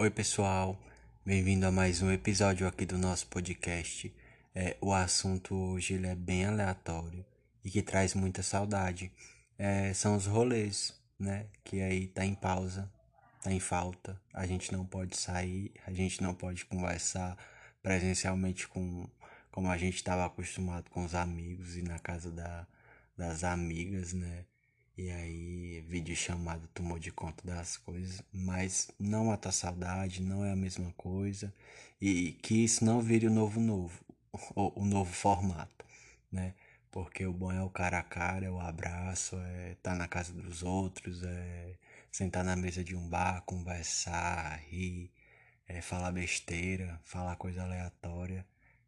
Oi, pessoal, bem-vindo a mais um episódio aqui do nosso podcast. É, o assunto hoje é bem aleatório e que traz muita saudade. É, são os rolês, né? Que aí tá em pausa, tá em falta. A gente não pode sair, a gente não pode conversar presencialmente com como a gente estava acostumado com os amigos e na casa da, das amigas, né? E aí, vídeo chamado tomou de conta das coisas, mas não mata a saudade, não é a mesma coisa, e que isso não vire o novo novo, o, novo formato, né? Porque o bom é o cara a cara, é o abraço, é estar tá na casa dos outros, é sentar na mesa de um bar, conversar, rir, é falar besteira, falar coisa aleatória,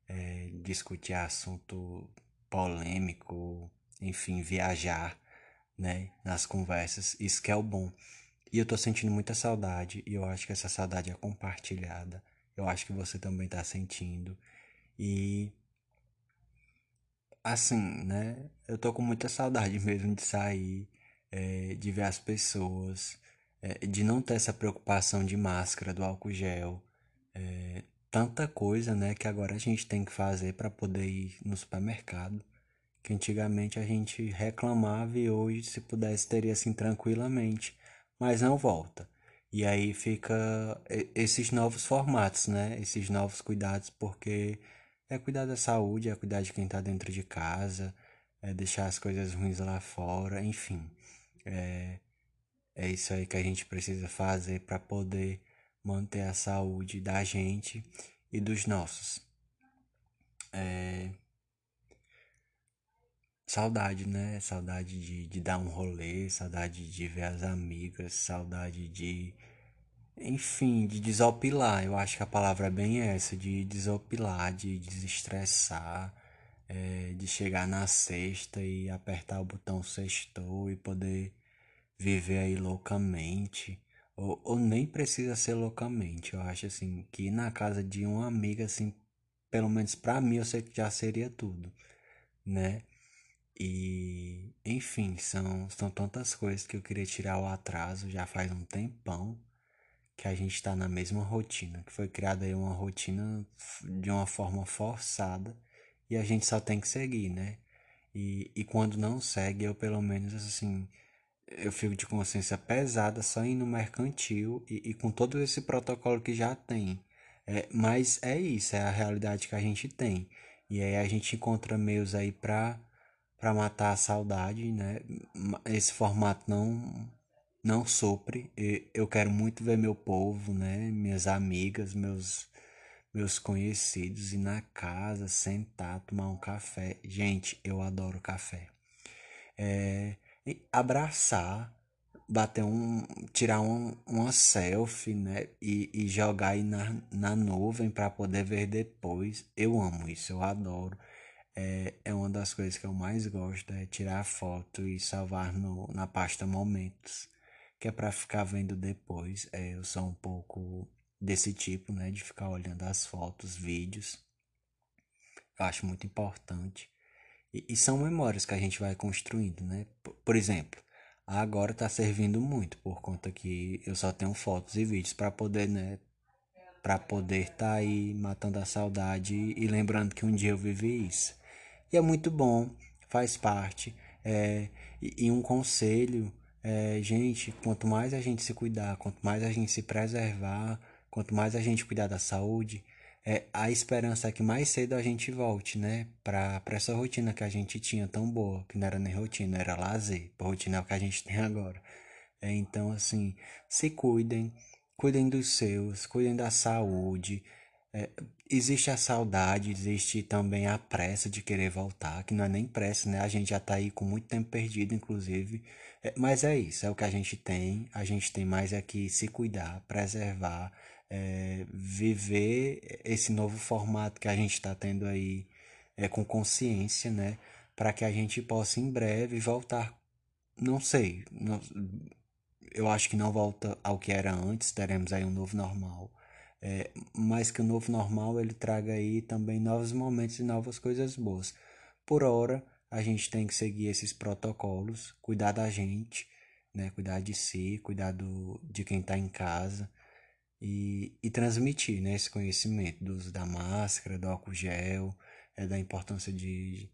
é discutir assunto polêmico, enfim, viajar né, nas conversas, isso que é o bom. E eu tô sentindo muita saudade, e eu acho que essa saudade é compartilhada. Eu acho que você também tá sentindo. E assim, né? Eu tô com muita saudade mesmo de sair, é, de ver as pessoas, é, de não ter essa preocupação de máscara, do álcool gel. É, tanta coisa, né, que agora a gente tem que fazer para poder ir no supermercado que antigamente a gente reclamava e hoje se pudesse teria assim tranquilamente, mas não volta. E aí fica esses novos formatos, né? Esses novos cuidados, porque é cuidar da saúde, é cuidar de quem está dentro de casa, é deixar as coisas ruins lá fora, enfim. É, é isso aí que a gente precisa fazer para poder manter a saúde da gente e dos nossos. Saudade, né? Saudade de, de dar um rolê, saudade de ver as amigas, saudade de. Enfim, de desopilar. Eu acho que a palavra é bem essa, de desopilar, de desestressar, é, de chegar na sexta e apertar o botão sextou e poder viver aí loucamente. Ou, ou nem precisa ser loucamente. Eu acho assim que na casa de uma amiga, assim, pelo menos pra mim, eu sei que já seria tudo, né? E, enfim, são, são tantas coisas que eu queria tirar o atraso já faz um tempão que a gente está na mesma rotina, que foi criada aí uma rotina de uma forma forçada e a gente só tem que seguir, né? E, e quando não segue, eu pelo menos assim, eu fico de consciência pesada só indo no mercantil e, e com todo esse protocolo que já tem. É, mas é isso, é a realidade que a gente tem. E aí a gente encontra meios aí para para matar a saudade, né? Esse formato não não sopre. Eu quero muito ver meu povo, né? Minhas amigas, meus meus conhecidos ir na casa, sentar, tomar um café. Gente, eu adoro café. É, abraçar, bater um, tirar um, uma selfie, né? E, e jogar aí na, na nuvem para poder ver depois. Eu amo isso, eu adoro é, é uma das coisas que eu mais gosto, é tirar foto e salvar no, na pasta momentos, que é para ficar vendo depois. É, eu sou um pouco desse tipo, né, de ficar olhando as fotos, vídeos. Eu acho muito importante. E, e são memórias que a gente vai construindo, né? Por, por exemplo, agora está servindo muito por conta que eu só tenho fotos e vídeos para poder, né, para poder estar tá aí matando a saudade e lembrando que um dia eu vivi isso. E é muito bom, faz parte. É, e, e um conselho, é, gente, quanto mais a gente se cuidar, quanto mais a gente se preservar, quanto mais a gente cuidar da saúde, é, a esperança é que mais cedo a gente volte, né? Pra, pra essa rotina que a gente tinha tão boa, que não era nem rotina, era lazer. A rotina é o que a gente tem agora. É, então, assim, se cuidem, cuidem dos seus, cuidem da saúde. É, existe a saudade, existe também a pressa de querer voltar, que não é nem pressa, né? A gente já tá aí com muito tempo perdido, inclusive. É, mas é isso, é o que a gente tem. A gente tem mais é que se cuidar, preservar, é, viver esse novo formato que a gente está tendo aí é, com consciência, né? Para que a gente possa em breve voltar. Não sei, não, eu acho que não volta ao que era antes, teremos aí um novo normal é, que o novo normal ele traga aí também novos momentos e novas coisas boas. Por hora, a gente tem que seguir esses protocolos, cuidar da gente, né? Cuidar de si, cuidar do, de quem está em casa. e, e transmitir né, esse conhecimento do uso da máscara, do álcool gel, é, da importância de,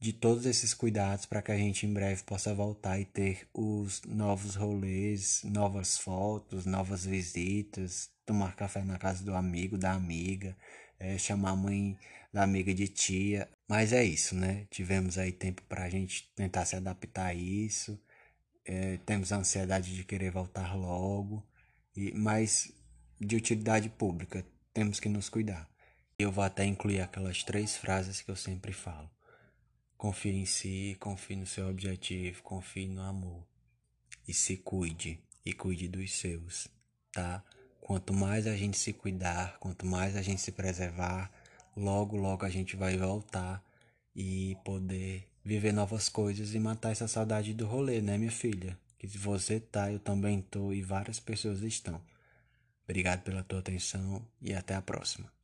de todos esses cuidados para que a gente em breve possa voltar e ter os novos rolês, novas fotos, novas visitas, tomar café na casa do amigo, da amiga, é, chamar a mãe da amiga de tia. Mas é isso, né? Tivemos aí tempo para a gente tentar se adaptar a isso. É, temos a ansiedade de querer voltar logo, e, mas de utilidade pública, temos que nos cuidar. Eu vou até incluir aquelas três frases que eu sempre falo. Confie em si, confie no seu objetivo, confie no amor. E se cuide, e cuide dos seus, tá? Quanto mais a gente se cuidar, quanto mais a gente se preservar, logo, logo a gente vai voltar e poder viver novas coisas e matar essa saudade do rolê, né, minha filha? Que se você tá, eu também tô e várias pessoas estão. Obrigado pela tua atenção e até a próxima.